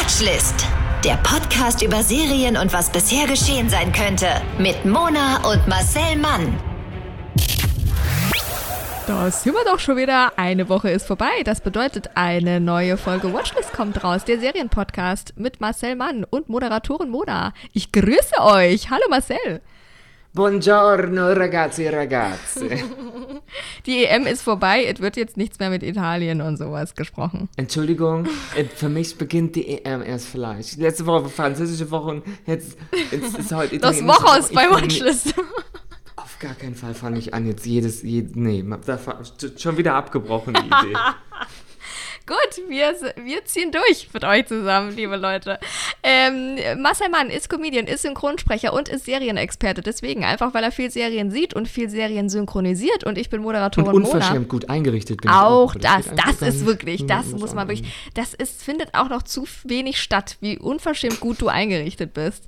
Watchlist. Der Podcast über Serien und was bisher geschehen sein könnte. Mit Mona und Marcel Mann. Da sind wir doch schon wieder. Eine Woche ist vorbei. Das bedeutet, eine neue Folge Watchlist kommt raus. Der Serienpodcast mit Marcel Mann und Moderatorin Mona. Ich grüße euch. Hallo Marcel. Buongiorno ragazzi e ragazze. Die EM ist vorbei, es wird jetzt nichts mehr mit Italien und sowas gesprochen. Entschuldigung, äh, für mich beginnt die EM erst vielleicht. Letzte Woche war französische Woche und jetzt, jetzt ist heute Das italienische Woche ist bei Watchlist. Auf gar keinen Fall fange ich an, jetzt jedes, jed, nee, schon wieder abgebrochen, die Idee. Gut, wir, wir ziehen durch mit euch zusammen, liebe Leute. Ähm, Marcel Mann ist Comedian, ist Synchronsprecher und ist Serienexperte. Deswegen, einfach weil er viel Serien sieht und viel Serien synchronisiert und ich bin Und Moderatorin unverschämt gut eingerichtet bin Auch ich das, das ist wirklich, das muss man auch wirklich, das ist, findet auch noch zu wenig statt, wie unverschämt gut du eingerichtet bist.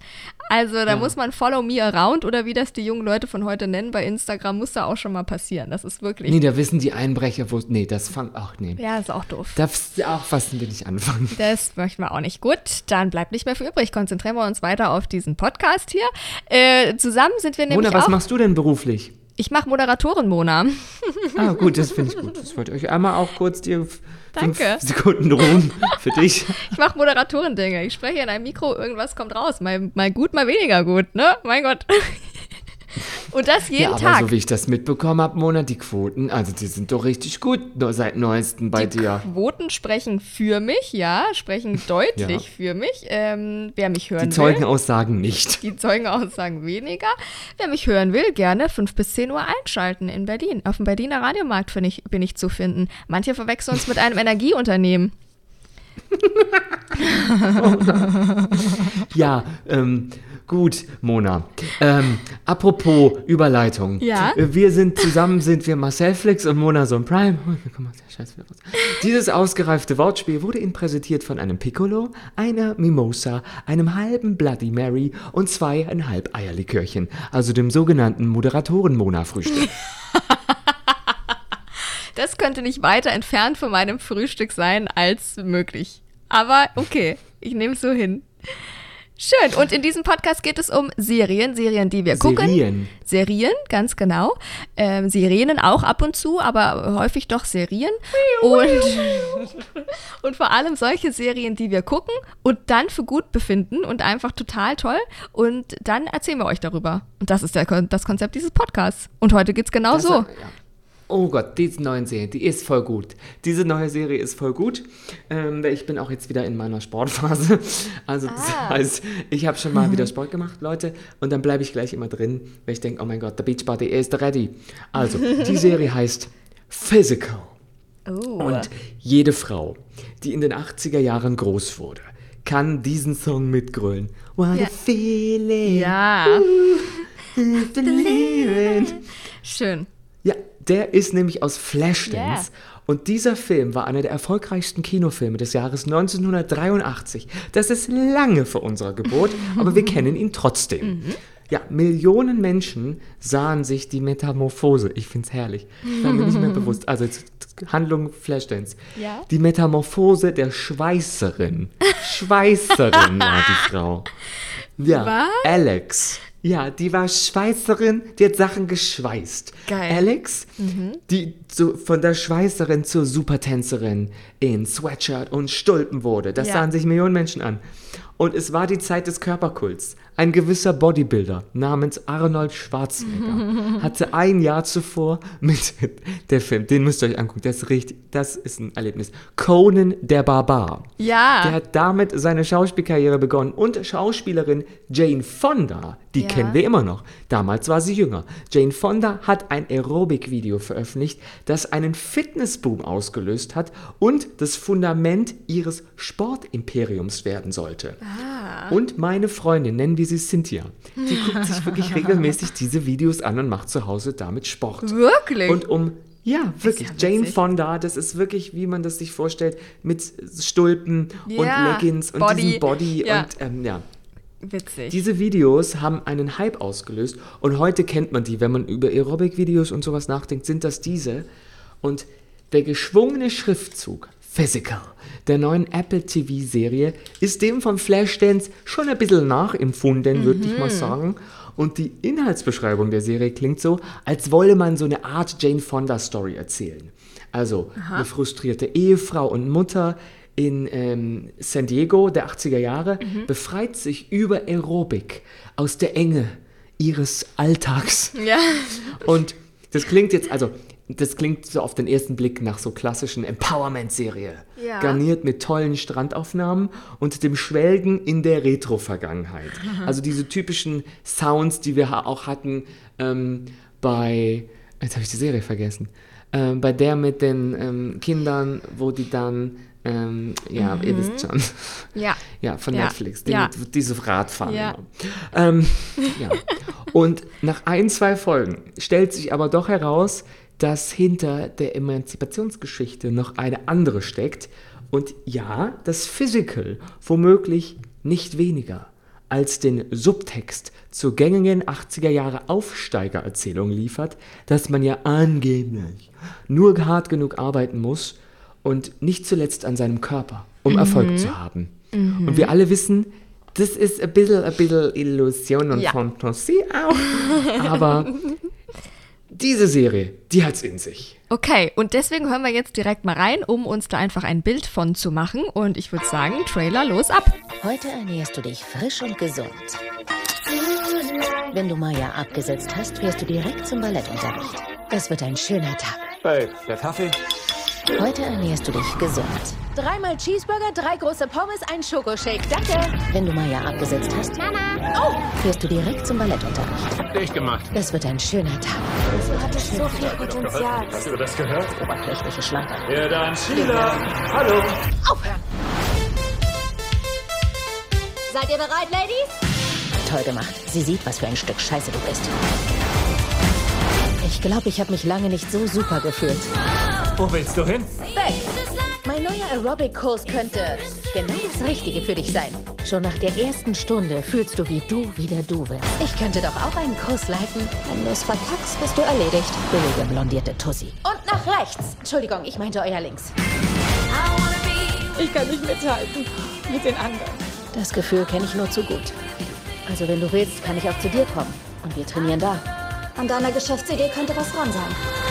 Also da Ja. muss man Follow Me Around oder wie das die jungen Leute von heute nennen bei Instagram, muss da auch schon mal passieren. Das ist wirklich, Nee, da wissen die Einbrecher, wo, nee, das fang, ach nee. ja, ist auch doof. Darfst du auch was will ich anfangen? Das möchten wir auch nicht. Gut, dann bleibt nicht mehr viel übrig. Konzentrieren wir uns weiter auf diesen Podcast hier. Äh, zusammen sind wir nämlich Mona, was auch. machst du denn beruflich? Ich mache Moderatorin, Mona. Ah, gut, das finde ich gut. Das wollte ich euch einmal auch kurz die f- fünf Danke. Sekunden ruhen für dich. Ich mache Moderatoren-Dinge. Ich spreche in einem Mikro, irgendwas kommt raus. Mal, mal gut, mal weniger gut, ne? Mein Gott. Und das jeden ja, aber Tag. so wie ich das mitbekommen habe, Mona, die Quoten, also die sind doch richtig gut seit neuestem bei die dir. Quoten sprechen für mich, ja, sprechen deutlich Ja. für mich. Ähm, wer mich hören Die will. Zeugenaussagen nicht. Die Zeugenaussagen weniger. Wer mich hören will, gerne 5 bis 10 Uhr einschalten in Berlin. Auf dem Berliner Radiomarkt ich, bin ich zu finden. Manche verwechseln uns mit einem Energieunternehmen. Ja, ähm, gut, Mona. Ähm, apropos Überleitung. Ja? Wir sind zusammen, sind wir Marcel Flix und Mona Son Prime. Oh. Dieses ausgereifte Wortspiel wurde Ihnen präsentiert von einem Piccolo, einer Mimosa, einem halben Bloody Mary und zweieinhalb Eierlikörchen, also dem sogenannten Moderatoren-Mona-Frühstück. Das könnte nicht weiter entfernt von meinem Frühstück sein als möglich. Aber okay, ich nehme es so hin. Schön. Und in diesem Podcast geht es um Serien, Serien, die wir gucken. Serien. Serien, ganz genau. Ähm, Sirenen auch ab und zu, aber häufig doch Serien. Und, und vor allem solche Serien, die wir gucken und dann für gut befinden und einfach total toll. Und dann erzählen wir euch darüber. Und das ist der, das Konzept dieses Podcasts. Und heute geht es genau Das- so. ja. Oh Gott, diese neue Serie, die ist voll gut. Diese neue Serie ist voll gut. Ähm, ich bin auch jetzt wieder in meiner Sportphase. Also das Ah. heißt, ich habe schon mal wieder Sport gemacht, Leute. Und dann bleibe ich gleich immer drin, weil ich denke, oh mein Gott, der Beachbody ist ready. Also, die Serie heißt Physical. Oh. Und jede Frau, die in den 80er Jahren groß wurde, kann diesen Song mitgrölen. What Ja. a feeling. ja, feeling. schön. Ja, der ist nämlich aus Flashdance. Yeah. Und dieser Film war einer der erfolgreichsten Kinofilme des Jahres 1983. Das ist lange vor unserer Geburt, aber wir kennen ihn trotzdem. Mhm. Ja, Millionen Menschen sahen sich die Metamorphose. Ich find's herrlich. Ich war mir nicht mehr bewusst. Also Handlung Flashdance. Ja. Die Metamorphose der Schweißerin. Schweißerin war die Frau. Ja, Was? Alex. Ja, die war Schweißerin, die hat Sachen geschweißt. Geil. Alex, die so von der Schweißerin zur Supertänzerin in Sweatshirt und Stulpen wurde. Das Ja. sahen sich Millionen Menschen an. Und es war die Zeit des Körperkults. Ein gewisser Bodybuilder namens Arnold Schwarzenegger hatte ein Jahr zuvor mit der Film, den müsst ihr euch angucken, das ist richtig, das ist ein Erlebnis. Conan der Barbar. Ja. Der hat damit seine Schauspielkarriere begonnen. Und Schauspielerin Jane Fonda, die Ja. kennen wir immer noch. Damals war sie jünger. Jane Fonda hat ein Aerobic-Video veröffentlicht, das einen Fitnessboom ausgelöst hat und das Fundament ihres Sportimperiums werden sollte. Ah. Und meine Freundin, nennen wir sie Cynthia, die guckt sich wirklich regelmäßig diese Videos an und macht zu Hause damit Sport. Wirklich? Und um ja, wirklich. ja Jane. Fonda, das ist wirklich, wie man das sich vorstellt, mit Stulpen Ja, und Leggings und Body, diesem Body ja. und ähm, ja. Witzig. Diese Videos haben einen Hype ausgelöst und heute kennt man die, wenn man über Aerobic-Videos und sowas nachdenkt, sind das diese. Und der geschwungene Schriftzug Physical, der neuen Apple TV-Serie, ist dem von Flashdance schon ein bisschen nachempfunden, würde ich mal sagen. Und die Inhaltsbeschreibung der Serie klingt so, als wolle man so eine Art Jane Fonda-Story erzählen. Also eine frustrierte Ehefrau und Mutter in ähm, San Diego der 80er Jahre befreit sich über Aerobik aus der Enge ihres Alltags. Ja. Und das klingt jetzt, also, das klingt so auf den ersten Blick nach so klassischen Empowerment-Serie. Ja. Garniert mit tollen Strandaufnahmen und dem Schwelgen in der Retro-Vergangenheit. Also diese typischen Sounds, die wir auch hatten ähm, bei, jetzt habe ich die Serie vergessen, ähm, bei der mit den ähm, Kindern, wo die dann, ähm, ja, ihr wisst schon. Ja. Ja, von Ja, Netflix, die ja. diese Radfahren. Ja. Ähm, ja. Und nach ein, zwei Folgen stellt sich aber doch heraus, dass hinter der Emanzipationsgeschichte noch eine andere steckt. Und ja, das Physical womöglich nicht weniger als den Subtext zur gängigen 80er Jahre Aufsteigererzählung liefert, dass man ja angeblich nur hart genug arbeiten muss und nicht zuletzt an seinem Körper, um Erfolg zu haben. Und wir alle wissen, das ist ein bisschen, ein bisschen Illusion und Ja. Fantasie auch. Aber diese Serie, die hat's in sich. Okay, und deswegen hören wir jetzt direkt mal rein, um uns da einfach ein Bild von zu machen. Und ich würde sagen, Trailer los ab. Heute ernährst du dich frisch und gesund. Wenn du Maya abgesetzt hast, fährst du direkt zum Ballettunterricht. Es wird ein schöner Tag. Hey, der Kaffee? Heute ernährst du dich gesund. Dreimal Cheeseburger, drei große Pommes, ein Schokoshake. Danke. Wenn du Maya abgesetzt hast, fährst du direkt zum Ballettunterricht. Dicht gemacht. Es wird ein schöner Tag. Du hattest so viel Potenzial. Hast du das gehört? Oberflächliche Schlange. Ja, dann Sheila. Hallo. Aufhören. Seid ihr bereit, Ladies? Toll gemacht. Sie sieht, was für ein Stück Scheiße du bist. Ich glaube, ich habe mich lange nicht so super gefühlt. Wo willst du hin? Mein neuer Aerobic-Kurs könnte genau das Richtige für dich sein. Schon nach der ersten Stunde fühlst du, wie du wieder du wirst. Ich könnte doch auch einen Kurs leiten. Wenn du es verkackst, bist du erledigt. Billige blondierte Tussi. Und nach rechts. Entschuldigung, ich meinte euer links. Ich kann nicht mithalten mit den anderen. Das Gefühl kenne ich nur zu gut. Also wenn du willst, kann ich auch zu dir kommen. Und wir trainieren da. An deiner Geschäftsidee könnte was dran sein.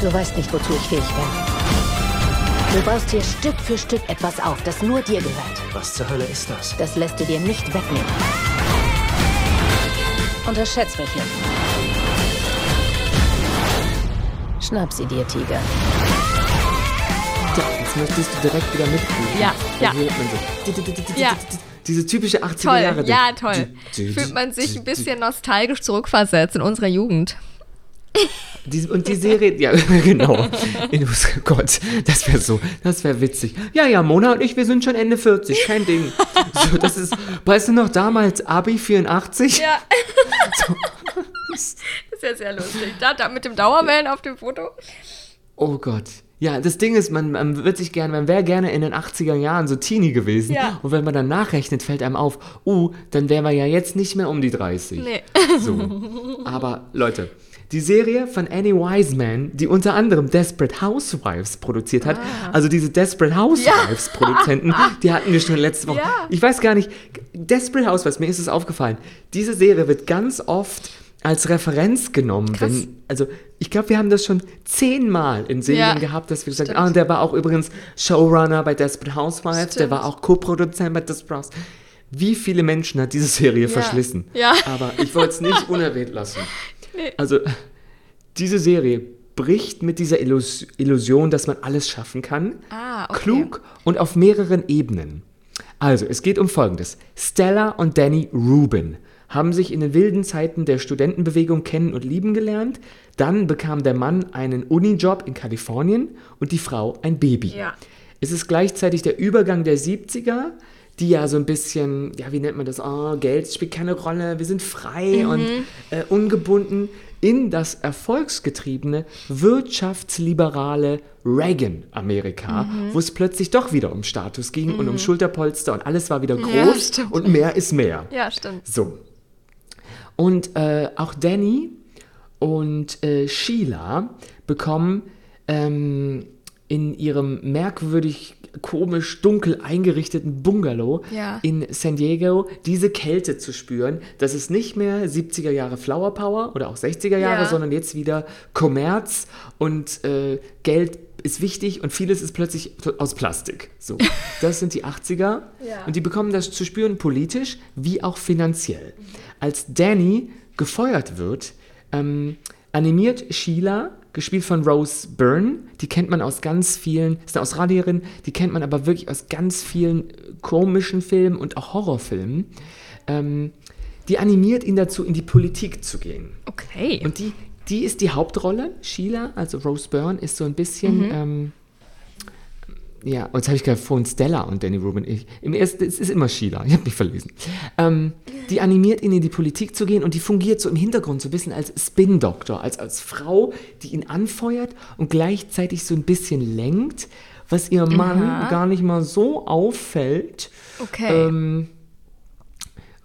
Du weißt nicht, wozu ich fähig bin. Du baust hier Stück für Stück etwas auf, das nur dir gehört. Was zur Hölle ist das? Das lässt du dir nicht wegnehmen. Unterschätz mich nicht. Schnapp sie dir, Tiger. Ja, jetzt möchtest du direkt wieder mitkriegen. Ja, ja. Ja. Diese typische 80er Toll, Jahre. ja, toll. Fühlt man sich ein bisschen nostalgisch zurückversetzt in unserer Jugend. Die, und die Serie, ja, genau. Oh Gott, das wäre so, das wäre witzig. Ja, ja, Mona und ich, wir sind schon Ende 40, kein Ding. So, das ist, weißt du noch, damals Abi 84? Ja. Das ist ja sehr lustig. Da, da mit dem Dauerwellen auf dem Foto. Oh Gott. Ja, das Ding ist, man, man wird sich gerne, man wäre gerne in den 80er Jahren so Teenie gewesen. Ja. Und wenn man dann nachrechnet, fällt einem auf, uh, dann wären wir ja jetzt nicht mehr um die 30. Nee. So. Aber Leute, die Serie von Annie Wiseman, die unter anderem Desperate Housewives produziert hat, Ah. also diese Desperate Housewives Produzenten, die hatten wir schon letzte Woche. Ja. Ich weiß gar nicht, Desperate Housewives, mir ist es aufgefallen, diese Serie wird ganz oft als Referenz genommen, wenn, also ich glaube, wir haben das schon zehnmal in Serien Ja. gehabt, dass wir gesagt haben, ah, und der war auch übrigens Showrunner bei Desperate Housewives, der Stimmt. war auch Co-Produzent bei Desperate Housewives. Wie viele Menschen hat diese Serie verschlissen? Ja. Aber ich wollte es nicht unerwähnt lassen. Also, diese Serie bricht mit dieser Illus Illusion, dass man alles schaffen kann. Ah, okay. Klug und auf mehreren Ebenen. Also, es geht um Folgendes. Stella und Danny Rubin haben sich in den wilden Zeiten der Studentenbewegung kennen und lieben gelernt. Dann bekam der Mann einen Unijob in Kalifornien und die Frau ein Baby. Ja. Es ist gleichzeitig der Übergang der 70er, die ja so ein bisschen, ja, wie nennt man das? Oh, Geld spielt keine Rolle, wir sind frei Mhm. und äh, ungebunden in das erfolgsgetriebene, wirtschaftsliberale Reagan-Amerika, Mhm. wo es plötzlich doch wieder um Status ging und um Schulterpolster und alles war wieder Ja, groß stimmt. und mehr ist mehr. Ja, stimmt. So. Und äh, auch Danny und äh, Sheila bekommen ähm, in ihrem merkwürdig komisch dunkel eingerichteten Bungalow Ja. in San Diego diese Kälte zu spüren, dass es nicht mehr 70er Jahre Flower Power oder auch 60er Jahre, Ja. sondern jetzt wieder Kommerz und äh, Geld ist wichtig und vieles ist plötzlich aus Plastik. So, das sind die 80er und die bekommen das zu spüren politisch wie auch finanziell. Als Danny gefeuert wird, ähm, animiert Sheila, gespielt von Rose Byrne, die kennt man aus ganz vielen, ist eine Australierin, die kennt man aber wirklich aus ganz vielen äh, komischen Filmen und auch Horrorfilmen. Ähm, die animiert ihn dazu, in die Politik zu gehen. Okay. Und die, die ist die Hauptrolle. Sheila, also Rose Byrne, ist so ein bisschen. Ähm, ja, und jetzt habe ich gerade vorhin Stella und Danny Rubin. Ich, Im ersten, es ist immer Sheila, ich habe mich verlesen. Ähm, die animiert ihn in die Politik zu gehen und die fungiert so im Hintergrund so ein bisschen als Spin-Doktor, als, als Frau, die ihn anfeuert und gleichzeitig so ein bisschen lenkt, was ihrem Mann gar nicht mal so auffällt. okay. Ähm,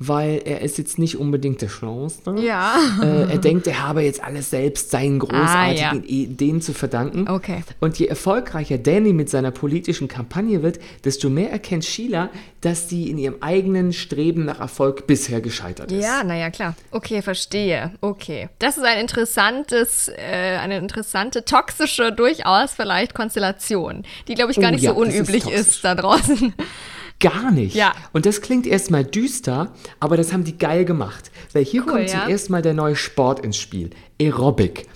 weil er ist jetzt nicht unbedingt der Schlauste. ja. Äh, er denkt, er habe jetzt alles selbst seinen großartigen Ah, ja. Ideen zu verdanken. Okay. Und je erfolgreicher Danny mit seiner politischen Kampagne wird, desto mehr erkennt Sheila, dass sie in ihrem eigenen Streben nach Erfolg bisher gescheitert ist. Ja, naja, klar. Okay, verstehe. Okay. Das ist ein interessantes, äh, eine interessante, toxische, durchaus vielleicht Konstellation, die, glaube ich, gar Oh nicht ja, so ist unüblich toxisch. ist, da draußen. Gar nicht. Ja. Und das klingt erstmal düster, aber das haben die geil gemacht. Weil hier Cool, kommt ja. zum ersten Mal der neue Sport ins Spiel. Aerobic.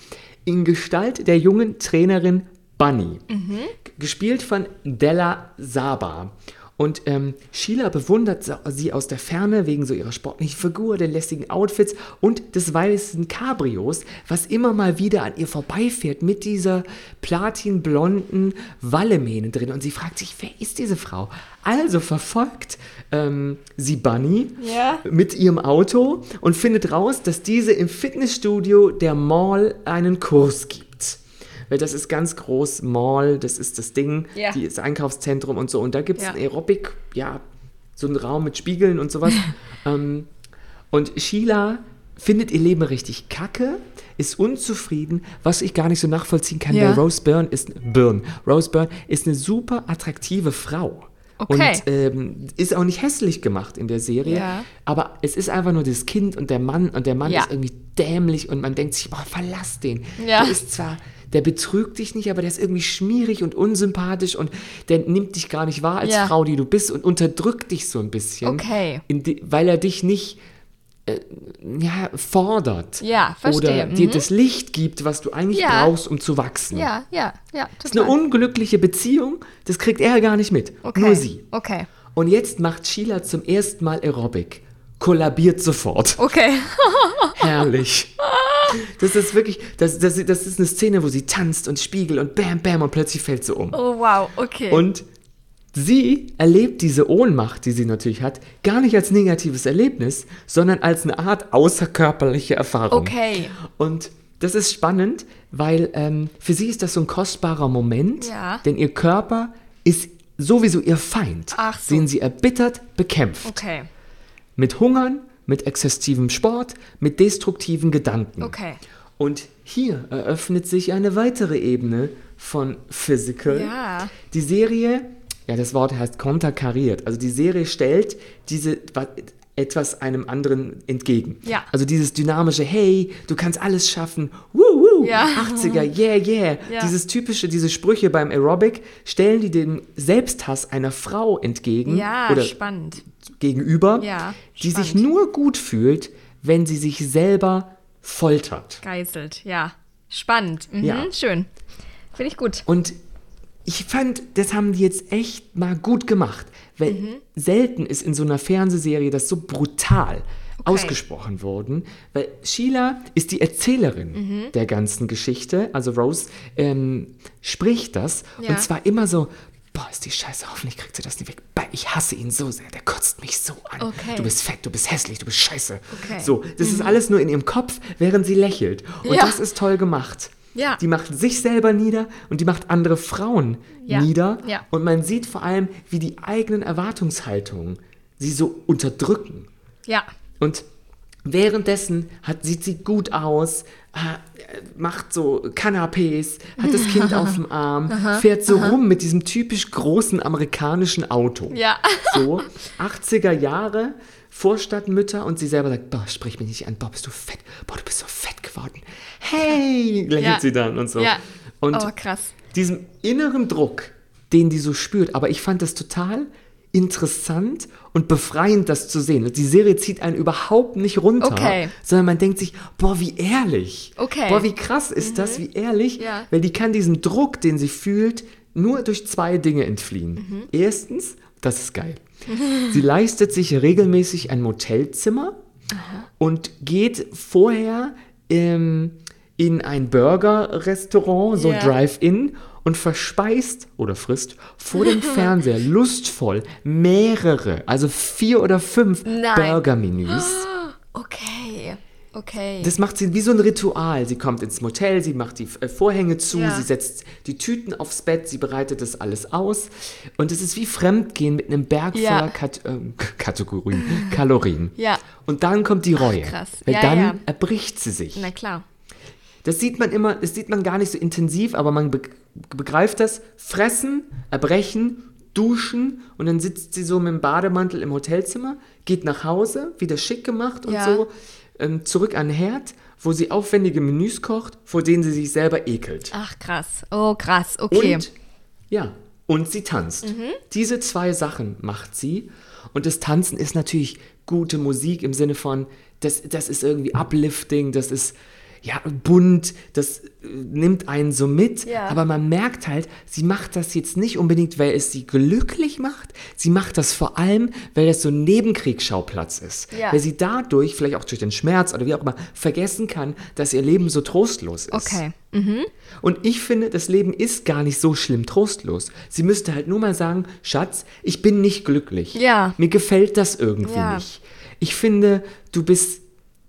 In Gestalt der jungen Trainerin Bunny. Mhm. Gespielt von Della Saba. Und ähm, Sheila bewundert sie aus der Ferne wegen so ihrer sportlichen Figur, den lässigen Outfits und des weißen Cabrios, was immer mal wieder an ihr vorbeifährt mit dieser platinblonden Wallemähne drin. Und sie fragt sich, wer ist diese Frau? Also verfolgt ähm, sie Bunny Ja. mit ihrem Auto und findet raus, dass diese im Fitnessstudio der Mall einen Kurs gibt. Weil das ist ganz groß, Mall, das ist das Ding, Ja. die- das Einkaufszentrum und so. Und da gibt es Ja. ein Aerobic, ja, so einen Raum mit Spiegeln und sowas. ähm, und Sheila findet ihr Leben richtig kacke, ist unzufrieden, was ich gar nicht so nachvollziehen kann, Ja. weil Rose Byrne ist, Byrne, Rose Byrne ist eine super attraktive Frau. Okay. Und ähm, ist auch nicht hässlich gemacht in der Serie. Ja. Aber es ist einfach nur das Kind und der Mann und der Mann Ja. ist irgendwie dämlich und man denkt sich, boah, verlass den. Ja. Der ist zwar, der betrügt dich nicht, aber der ist irgendwie schmierig und unsympathisch und der nimmt dich gar nicht wahr als Ja. Frau, die du bist und unterdrückt dich so ein bisschen. Okay. Die, weil er dich nicht äh, ja, fordert. Ja, verstehe. Oder dir Mhm. das Licht gibt, was du eigentlich Ja. brauchst, um zu wachsen. Ja, ja, ja. Das ist eine unglückliche Beziehung, das kriegt er gar nicht mit. okay. Nur sie. Okay. Und jetzt macht Sheila zum ersten Mal Aerobic. Kollabiert sofort. Okay. Herrlich. Das ist wirklich, das, das, das ist eine Szene, wo sie tanzt und spiegelt und bam, bam und plötzlich fällt sie um. Oh, wow. Okay. Und sie erlebt diese Ohnmacht, die sie natürlich hat, gar nicht als negatives Erlebnis, sondern als eine Art außerkörperliche Erfahrung. Okay. Und das ist spannend, weil ähm, für sie ist das so ein kostbarer Moment, Ja. denn ihr Körper ist sowieso ihr Feind, Ach so. den sie erbittert bekämpft. Okay. Mit Hungern, mit exzessivem Sport, mit destruktiven Gedanken. Okay. Und hier eröffnet sich eine weitere Ebene von Physical. Ja. Die Serie, ja, das Wort heißt konterkariert. Also die Serie stellt diese wa- etwas einem anderen entgegen. Ja. Also dieses dynamische, hey, du kannst alles schaffen, woo, woo, Ja. 80er, yeah, yeah. Ja. Dieses typische, diese Sprüche beim Aerobic stellen die dem Selbsthass einer Frau entgegen Ja, oder spannend. gegenüber, Ja, die sich spannend. nur gut fühlt, wenn sie sich selber foltert. Geißelt. Ja. Spannend. Mhm. Ja. Schön. Finde ich gut. Und ich fand, das haben die jetzt echt mal gut gemacht, weil Mhm. selten ist in so einer Fernsehserie das so brutal ausgesprochen worden, weil Sheila ist die Erzählerin Mhm. der ganzen Geschichte, also Rose ähm, spricht das Ja. und zwar immer so, boah, ist die Scheiße, hoffentlich kriegt sie das nicht weg. Ich hasse ihn so sehr, der kotzt mich so an. Okay. Du bist fett, du bist hässlich, du bist scheiße. Okay. So, das ist alles nur in ihrem Kopf, während sie lächelt. Und Ja. das ist toll gemacht. Ja. Die macht sich selber nieder und die macht andere Frauen Ja. nieder. Ja. Und man sieht vor allem, wie die eigenen Erwartungshaltungen sie so unterdrücken. Ja. Und Währenddessen hat, sieht sie gut aus, äh, macht so Canapés, hat das Kind auf dem Arm, fährt so rum mit diesem typisch großen amerikanischen Auto. Ja. So, 80er Jahre, Vorstadtmütter und sie selber sagt, boah, sprich mich nicht an, boah, bist du fett, boah, du bist so fett geworden. Hey, lächelt Ja. sie dann und so. Ja. Und Oh, krass. diesem inneren Druck, den die so spürt, aber ich fand das total interessant und befreiend, das zu sehen. Die Serie zieht einen überhaupt nicht runter, Okay. sondern man denkt sich, boah, wie ehrlich. Okay. Boah, wie krass ist das, wie ehrlich, Ja. weil die kann diesem Druck, den sie fühlt, nur durch zwei Dinge entfliehen. Mhm. Erstens, das ist geil. Sie leistet sich regelmäßig ein Motelzimmer und geht vorher ähm, in ein Burger-Restaurant, so Ja. Drive-In, und verspeist oder frisst vor dem Fernseher lustvoll mehrere, also vier oder fünf. Burger-Menüs. Okay. Okay. Das macht sie wie so ein Ritual. Sie kommt ins Motel, sie macht die äh, Vorhänge zu, Ja. sie setzt die Tüten aufs Bett, sie bereitet das alles aus. Und es ist wie Fremdgehen mit einem Berg Ja. voller Kat ähm, Kategorien, Kalorien. Ja. Und dann kommt die Reue. krass. Weil Ja, dann erbricht sie sich. Na klar. Das sieht man immer, das sieht man gar nicht so intensiv, aber man be begreift das. Fressen, erbrechen, duschen und dann sitzt sie so mit dem Bademantel im Hotelzimmer, geht nach Hause, wieder schick gemacht und Ja. so, ähm, zurück an den Herd, wo sie aufwendige Menüs kocht, vor denen sie sich selber ekelt. Ach, krass. Oh, krass. Okay. Und, ja, und sie tanzt. Mhm. Diese zwei Sachen macht sie. Und das Tanzen ist natürlich gute Musik im Sinne von, das, das ist irgendwie uplifting, das ist ja bunt, das äh, nimmt einen so mit. Ja. Aber man merkt halt, sie macht das jetzt nicht unbedingt, weil es sie glücklich macht. Sie macht das vor allem, weil das so ein Nebenkriegsschauplatz ist. Ja. Weil sie dadurch, vielleicht auch durch den Schmerz oder wie auch immer, vergessen kann, dass ihr Leben so trostlos ist. Okay. Und ich finde, das Leben ist gar nicht so schlimm trostlos. Sie müsste halt nur mal sagen, Schatz, ich bin nicht glücklich. Ja. Mir gefällt das irgendwie Ja. nicht. Ich finde, du bist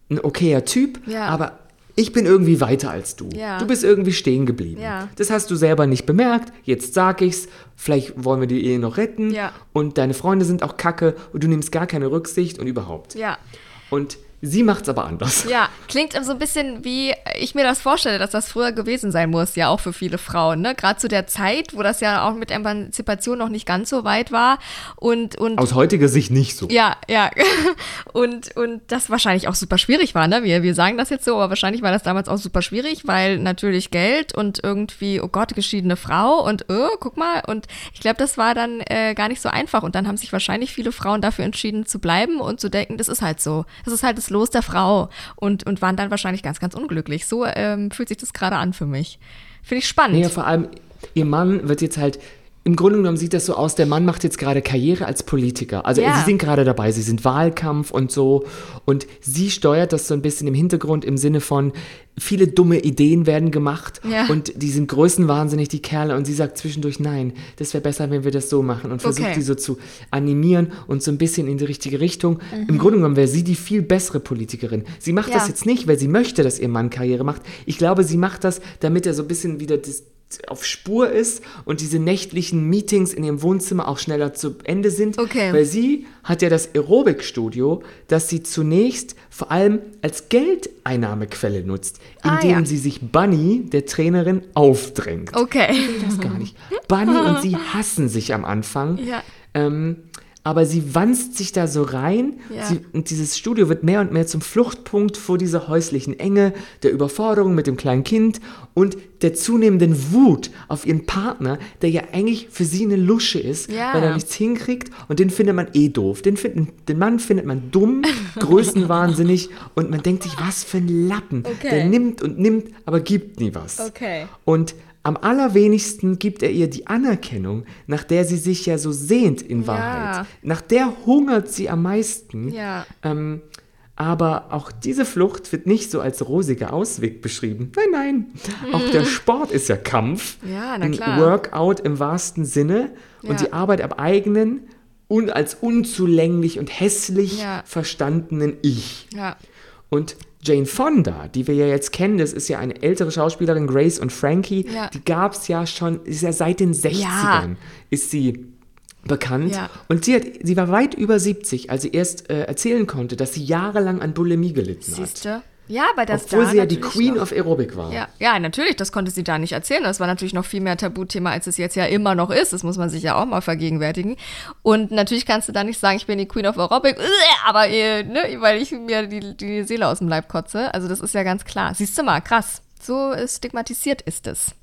ein okayer Typ, Ja. aber ich bin irgendwie weiter als du. Ja. Du bist irgendwie stehen geblieben. Ja. Das hast du selber nicht bemerkt. Jetzt sag ich's. Vielleicht wollen wir die Ehe noch retten. Ja. Und deine Freunde sind auch kacke und du nimmst gar keine Rücksicht und überhaupt. Ja. Und sie macht's aber anders. Ja, klingt so ein bisschen wie ich mir das vorstelle, dass das früher gewesen sein muss, ja auch für viele Frauen, ne? Gerade zu der Zeit, wo das ja auch mit Emanzipation noch nicht ganz so weit war und und Aus heutiger Sicht nicht so. ja, ja. Und, und das wahrscheinlich auch super schwierig war, ne? Wir, wir sagen das jetzt so, aber wahrscheinlich war das damals auch super schwierig, weil natürlich Geld und irgendwie, oh Gott, geschiedene Frau und oh, guck mal. Und ich glaube, das war dann äh, gar nicht so einfach. Und dann haben sich wahrscheinlich viele Frauen dafür entschieden zu bleiben und zu denken, das ist halt so. Das ist halt das Los der Frau. Und, und waren dann wahrscheinlich ganz, ganz unglücklich. So ähm, fühlt sich das gerade an für mich. Finde ich spannend. Nee, vor allem, ihr Mann wird jetzt halt, im Grunde genommen sieht das so aus, der Mann macht jetzt gerade Karriere als Politiker. Also Ja. sie sind gerade dabei, sie sind Wahlkampf und so. Und sie steuert das so ein bisschen im Hintergrund im Sinne von, viele dumme Ideen werden gemacht Ja. und die sind größenwahnsinnig, die Kerle. Und sie sagt zwischendurch, nein, das wäre besser, wenn wir das so machen. Und versucht Okay. die so zu animieren und so ein bisschen in die richtige Richtung. Im Grunde genommen wäre sie die viel bessere Politikerin. Sie macht Mhm. Ja. das jetzt nicht, weil sie möchte, dass ihr Mann Karriere macht. Ich glaube, sie macht das, damit er so ein bisschen wieder das, auf Spur ist und diese nächtlichen Meetings in ihrem Wohnzimmer auch schneller zu Ende sind. Okay. Weil sie hat ja das Aerobikstudio, das sie zunächst vor allem als Geldeinnahmequelle nutzt, Ah, indem ja. sie sich Bunny, der Trainerin, aufdrängt. okay. Das gar nicht. Bunny und sie hassen sich am Anfang. Ja. Ähm, aber sie wanzt sich da so rein Ja. sie, und dieses Studio wird mehr und mehr zum Fluchtpunkt vor dieser häuslichen Enge, der Überforderung mit dem kleinen Kind und der zunehmenden Wut auf ihren Partner, der ja eigentlich für sie eine Lusche ist, Ja. weil er nichts hinkriegt und den findet man eh doof. Den, finden, den Mann findet man dumm, größenwahnsinnig und man denkt sich, was für ein Lappen. Okay. Der nimmt und nimmt, aber gibt nie was. Okay. Und am allerwenigsten gibt er ihr die Anerkennung, nach der sie sich ja so sehnt in Ja. Wahrheit. Nach der hungert sie am meisten. Ja. Ähm, aber auch diese Flucht wird nicht so als rosiger Ausweg beschrieben. Nein, nein. Auch der Sport ist ja Kampf. Ja, na Ein klar. Workout im wahrsten Sinne. Und Ja. die Arbeit am eigenen und als unzulänglich und hässlich Ja. verstandenen Ich. Ja. Und Jane Fonda, die wir ja jetzt kennen, das ist ja eine ältere Schauspielerin, Grace und Frankie, Ja. die gab es ja schon, ist ja seit den 60ern, ist sie bekannt. Ja. Und sie, hat, sie war weit über 70, als sie erst äh, erzählen konnte, dass sie jahrelang an Bulimie gelitten hat. Ja, bei das Obwohl da sie ja die Queen noch. of Aerobic war. Ja, ja, natürlich, das konnte sie da nicht erzählen. Das war natürlich noch viel mehr Tabuthema, als es jetzt ja immer noch ist. Das muss man sich ja auch mal vergegenwärtigen. Und natürlich kannst du da nicht sagen, ich bin die Queen of Aerobic, aber äh, ne, weil ich mir die, die Seele aus dem Leib kotze. Also das ist ja ganz klar. Siehst du mal, krass. So äh, stigmatisiert ist es.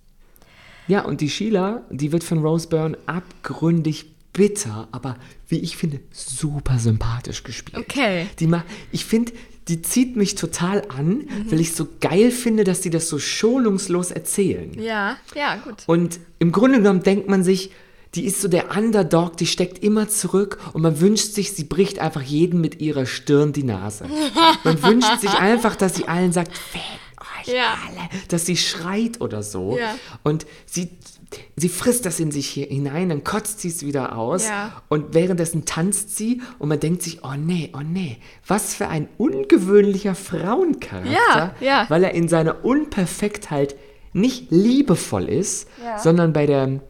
Ja, und die Sheila, die wird von Rose Byrne abgründig bitter, aber wie ich finde, super sympathisch gespielt. Okay. Die ma ich finde, die zieht mich total an, Mhm. weil ich so geil finde, dass die das so schonungslos erzählen. Ja, ja, gut. Und im Grunde genommen denkt man sich, die ist so der Underdog, die steckt immer zurück und man wünscht sich, sie bricht einfach jeden mit ihrer Stirn die Nase. Man wünscht sich einfach, dass sie allen sagt, fickt euch Ja. alle, dass sie schreit oder so. Ja. Und sie, sie frisst das in sich hier hinein, dann kotzt sie es wieder aus Ja. und währenddessen tanzt sie und man denkt sich, oh nee, oh nee, was für ein ungewöhnlicher Frauencharakter, Ja, ja. weil er in seiner Unperfektheit nicht liebevoll ist, sondern bei der,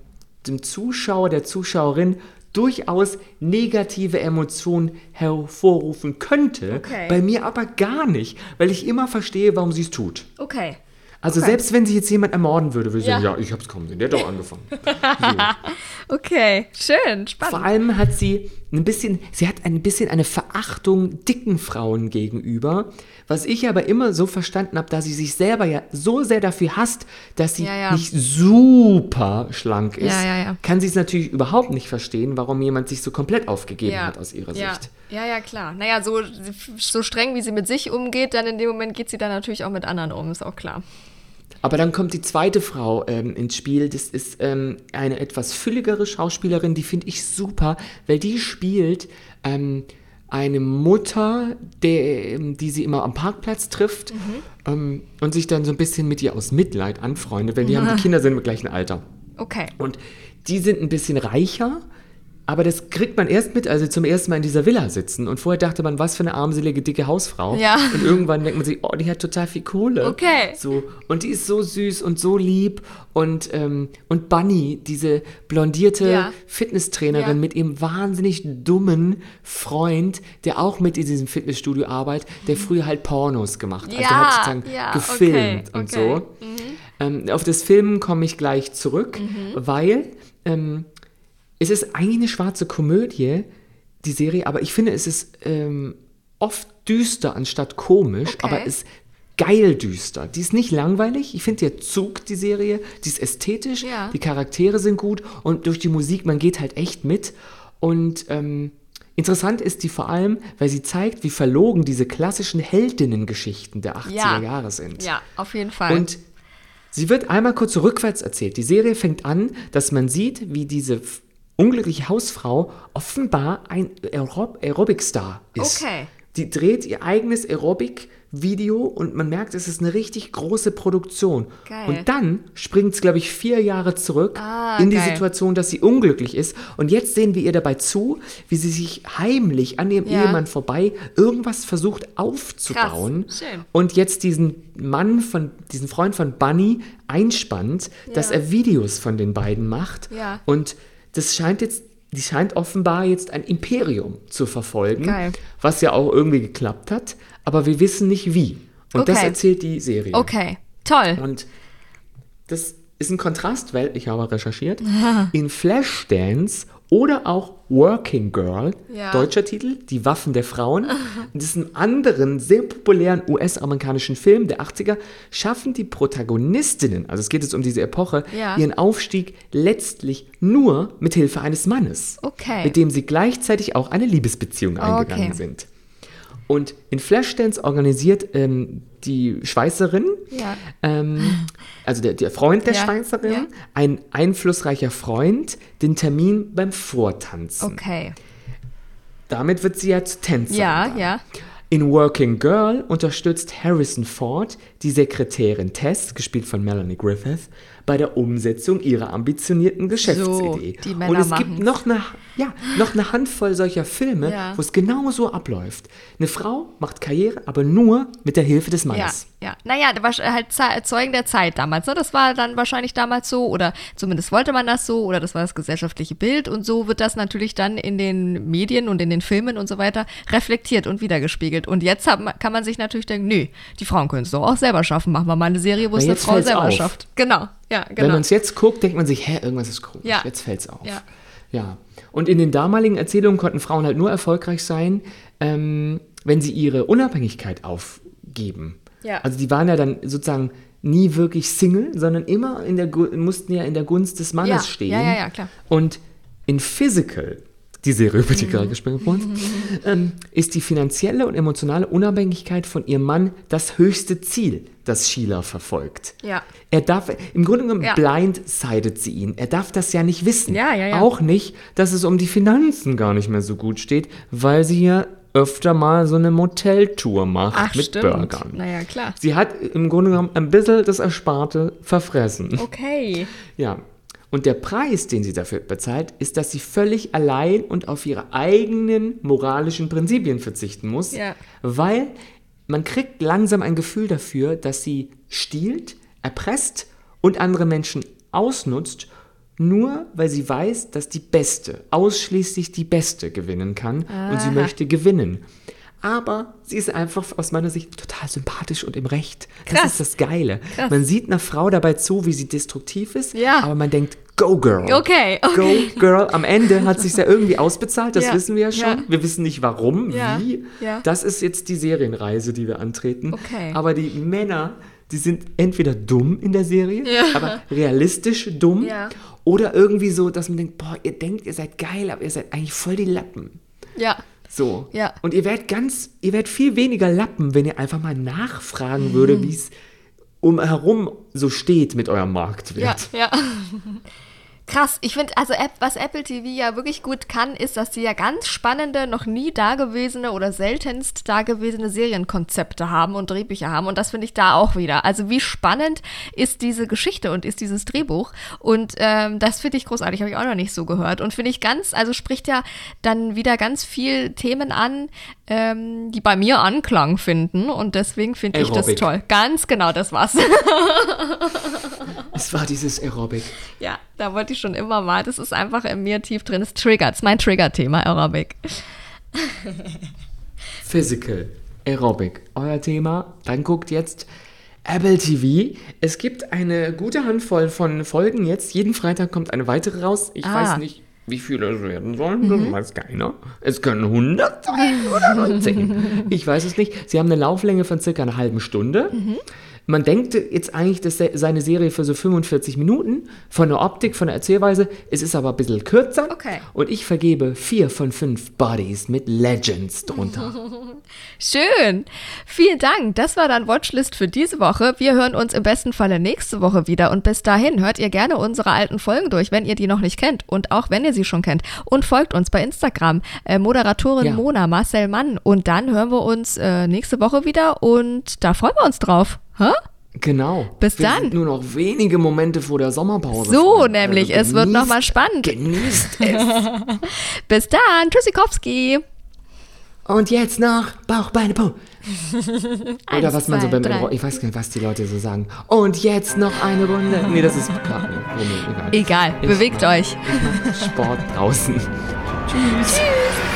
dem Zuschauer, der Zuschauerin durchaus negative Emotionen hervorrufen könnte, Okay. bei mir aber gar nicht, weil ich immer verstehe, warum sie es tut. Okay. Also Okay. selbst wenn sie jetzt jemand ermorden würde, würde ich Ja. sagen, ja, ich hab's kaum gesehen, der hat doch angefangen. Okay, schön, Vor spannend. allem hat sie ein bisschen, sie hat ein bisschen eine Verachtung dicken Frauen gegenüber, was ich aber immer so verstanden habe, da sie sich selber ja so sehr dafür hasst, dass sie Ja, ja. nicht super schlank ist, Ja, ja, ja. kann sie es natürlich überhaupt nicht verstehen, warum jemand sich so komplett aufgegeben hat aus ihrer. Sicht. Ja, ja, klar. Naja, so, so streng, wie sie mit sich umgeht, dann in dem Moment geht sie dann natürlich auch mit anderen um, ist auch klar. Aber dann kommt die zweite Frau ähm, ins Spiel. Das ist ähm, eine etwas fülligere Schauspielerin, die finde ich super, weil die spielt ähm, eine Mutter, der, ähm, die sie immer am Parkplatz trifft ähm, und sich dann so ein bisschen mit ihr aus Mitleid anfreundet, weil die haben die Kinder sind im gleichen Alter. Okay. Und die sind ein bisschen reicher, aber das kriegt man erst mit, als sie zum ersten Mal in dieser Villa sitzen. Und vorher dachte man, was für eine armselige, dicke Hausfrau. Ja. Und irgendwann denkt man sich, oh, die hat total viel Kohle. Okay. So. Und die ist so süß und so lieb. Und, ähm, und Bunny, diese blondierte Ja. Fitnesstrainerin Ja. mit ihrem wahnsinnig dummen Freund, der auch mit in diesem Fitnessstudio arbeitet, der früher halt Pornos gemacht hat. Also der Ja, hat sozusagen ja, gefilmt okay, und okay. so. Ähm, auf das Filmen komme ich gleich zurück, weil ähm, es ist eigentlich eine schwarze Komödie, die Serie, aber ich finde, es ist ähm, oft düster anstatt komisch, Okay. aber ist geil düster. Die ist nicht langweilig. Ich finde, der Zug, die Serie, die ist ästhetisch, Ja. die Charaktere sind gut und durch die Musik, man geht halt echt mit. Und ähm, interessant ist die vor allem, weil sie zeigt, wie verlogen diese klassischen Heldinnengeschichten der 80er Ja. Jahre sind. Ja, auf jeden Fall. Und sie wird einmal kurz rückwärts erzählt. Die Serie fängt an, dass man sieht, wie diese unglückliche Hausfrau offenbar ein Aerob Aerobic-Star ist. Okay. Die dreht ihr eigenes Aerobic-Video und man merkt, es ist eine richtig große Produktion. Geil. Und dann springt es, glaube ich, vier Jahre zurück Ah, in die geil. Situation, dass sie unglücklich ist. Und jetzt sehen wir ihr dabei zu, wie sie sich heimlich an ihrem Ja. Ehemann vorbei irgendwas versucht aufzubauen. Schön. Und jetzt diesen Mann von, diesen Freund von Bunny einspannt, dass er Videos von den beiden macht. Ja. Und das scheint jetzt, die scheint offenbar jetzt ein Imperium zu verfolgen, Geil. was ja auch irgendwie geklappt hat, aber wir wissen nicht wie. Und das Okay. erzählt die Serie. okay, toll. Und das ist ein Kontrast, weil ich habe recherchiert. In Flashdance oder auch Working Girl, Ja. deutscher Titel, Die Waffen der Frauen, ist ein anderen sehr populären US-amerikanischen Film der 80er, schaffen die Protagonistinnen, also es geht jetzt um diese Epoche, Ja. ihren Aufstieg letztlich nur mit Hilfe eines Mannes, Okay. mit dem sie gleichzeitig auch eine Liebesbeziehung eingegangen Okay. sind. Und in Flashdance organisiert ähm, die Schweißerin, Ja. ähm, also der, der Freund der Ja, Schweißerin, ja. ein einflussreicher Freund, den Termin beim Vortanzen. Okay. Damit wird sie zu Tänzerin. Ja, dann. ja. In Working Girl unterstützt Harrison Ford die Sekretärin Tess, gespielt von Melanie Griffith, bei der Umsetzung ihrer ambitionierten Geschäftsidee. Männer Und es machen's. gibt noch eine, ja, noch eine Handvoll solcher Filme, Ja. wo es genau so abläuft. Eine Frau macht Karriere, aber nur mit der Hilfe des Ja, Mannes. ja. Naja, da war halt Ze- Zeugen der Zeit damals. Ne? Das war dann wahrscheinlich damals so oder zumindest wollte man das so oder das war das gesellschaftliche Bild und so wird das natürlich dann in den Medien und in den Filmen und so weiter reflektiert und wiedergespiegelt. Und jetzt hat, kann man sich natürlich denken, nö, die Frauen können es doch auch selber schaffen. Machen wir mal eine Serie, wo es eine Frau selber auf. schafft. Genau, ja, Wenn genau. man es jetzt guckt, denkt man sich, hä, irgendwas ist komisch. Ja. Jetzt fällt's auf. Ja. ja. Und in den damaligen Erzählungen konnten Frauen halt nur erfolgreich sein, ähm, wenn sie ihre Unabhängigkeit aufgeben. Ja. Also die waren ja dann sozusagen nie wirklich Single, sondern immer in der mussten ja in der Gunst des Mannes Ja. stehen. Ja, ja, ja, klar. Und in Physical, die Serie, über die Mhm. gerade gesprochen wurde, ähm, ist die finanzielle und emotionale Unabhängigkeit von ihrem Mann das höchste Ziel, das Sheila verfolgt. Ja. Er darf, im Grunde genommen Ja. blindsidet sie ihn. Er darf das ja nicht wissen. Ja, ja, ja. Auch nicht, dass es um die Finanzen gar nicht mehr so gut steht, weil sie ja öfter mal so eine Moteltour macht Ach, mit stimmt. Burgern. Naja, klar. Sie hat im Grunde genommen ein bisschen das Ersparte verfressen. Okay. Ja. Und der Preis, den sie dafür bezahlt, ist, dass sie völlig allein und auf ihre eigenen moralischen Prinzipien verzichten muss, Ja. weil man kriegt langsam ein Gefühl dafür, dass sie stiehlt, erpresst und andere Menschen ausnutzt, nur weil sie weiß, dass die Beste, ausschließlich die Beste gewinnen kann und sie möchte gewinnen. Aber sie ist einfach aus meiner Sicht total sympathisch und im Recht. Das Krass. ist das Geile. Man sieht einer Frau dabei zu, wie sie destruktiv ist, Ja. aber man denkt, go girl. Okay, okay. Go girl. Am Ende hat sich ja irgendwie ausbezahlt, das Ja, wissen wir ja schon. ja. Wir wissen nicht warum, wie. Das ist jetzt die Serienreise, die wir antreten. Okay. Aber die Männer, die sind entweder dumm in der Serie, aber realistisch dumm. Oder irgendwie so, dass man denkt, boah, ihr denkt, ihr seid geil, aber ihr seid eigentlich voll die Lappen. Ja. So. Ja. Und ihr werdet ganz, ihr werdet viel weniger Lappen, wenn ihr einfach mal nachfragen Mhm. würde, wie es umherum so steht mit eurem Marktwert. Ja, ja. Krass, ich finde, also App, was Apple TV ja wirklich gut kann, ist, dass sie ja ganz spannende, noch nie dagewesene oder seltenst dagewesene Serienkonzepte haben und Drehbücher haben. Und das finde ich da auch wieder. Also wie spannend ist diese Geschichte und ist dieses Drehbuch? Und ähm, das finde ich großartig, habe ich auch noch nicht so gehört. Und finde ich ganz, also spricht ja dann wieder ganz viel Themen an, ähm, die bei mir Anklang finden. Und deswegen finde ich das toll. Ganz genau, das war's. Es war dieses Aerobic. Ja, da wollte ich schon immer mal. Das ist einfach in mir tief drin. Es triggert. Es ist mein Trigger-Thema, Aerobic. Physical, Aerobic, euer Thema. Dann guckt jetzt Apple TV. Es gibt eine gute Handvoll von Folgen jetzt. Jeden Freitag kommt eine weitere raus. Ich Ah. weiß nicht, wie viele es werden sollen. Das weiß keiner. Es können 100 sein oder nur 10. Ich weiß es nicht. Sie haben eine Lauflänge von circa einer halben Stunde. Man denkt jetzt eigentlich, das sei eine Serie für so 45 Minuten. Von der Optik, von der Erzählweise. Es ist aber ein bisschen kürzer. Okay. Und ich vergebe vier von fünf Bodies mit Legends drunter. Schön. Vielen Dank. Das war dann Watchlist für diese Woche. Wir hören uns im besten Falle nächste Woche wieder. Und bis dahin hört ihr gerne unsere alten Folgen durch, wenn ihr die noch nicht kennt. Und auch wenn ihr sie schon kennt. Und folgt uns bei Instagram. Äh, Moderatorin Ja. Mona, Marcel Mann. Und dann hören wir uns äh, nächste Woche wieder. Und da freuen wir uns drauf. Hä? Genau. Bis Wir dann. Sind nur noch wenige Momente vor der Sommerpause. So, Freunde. nämlich. Also es wird genießt- nochmal spannend. Genießt es. Bis dann. Tschüssikowski. Und jetzt noch Bauch, Beine, Po. Oder was man so beim drei. Ich weiß gar nicht, was die Leute so sagen. Und jetzt noch eine Runde. Nee, das ist. Oh, nee, egal. Egal. Bewegt euch. Ich mach Sport draußen.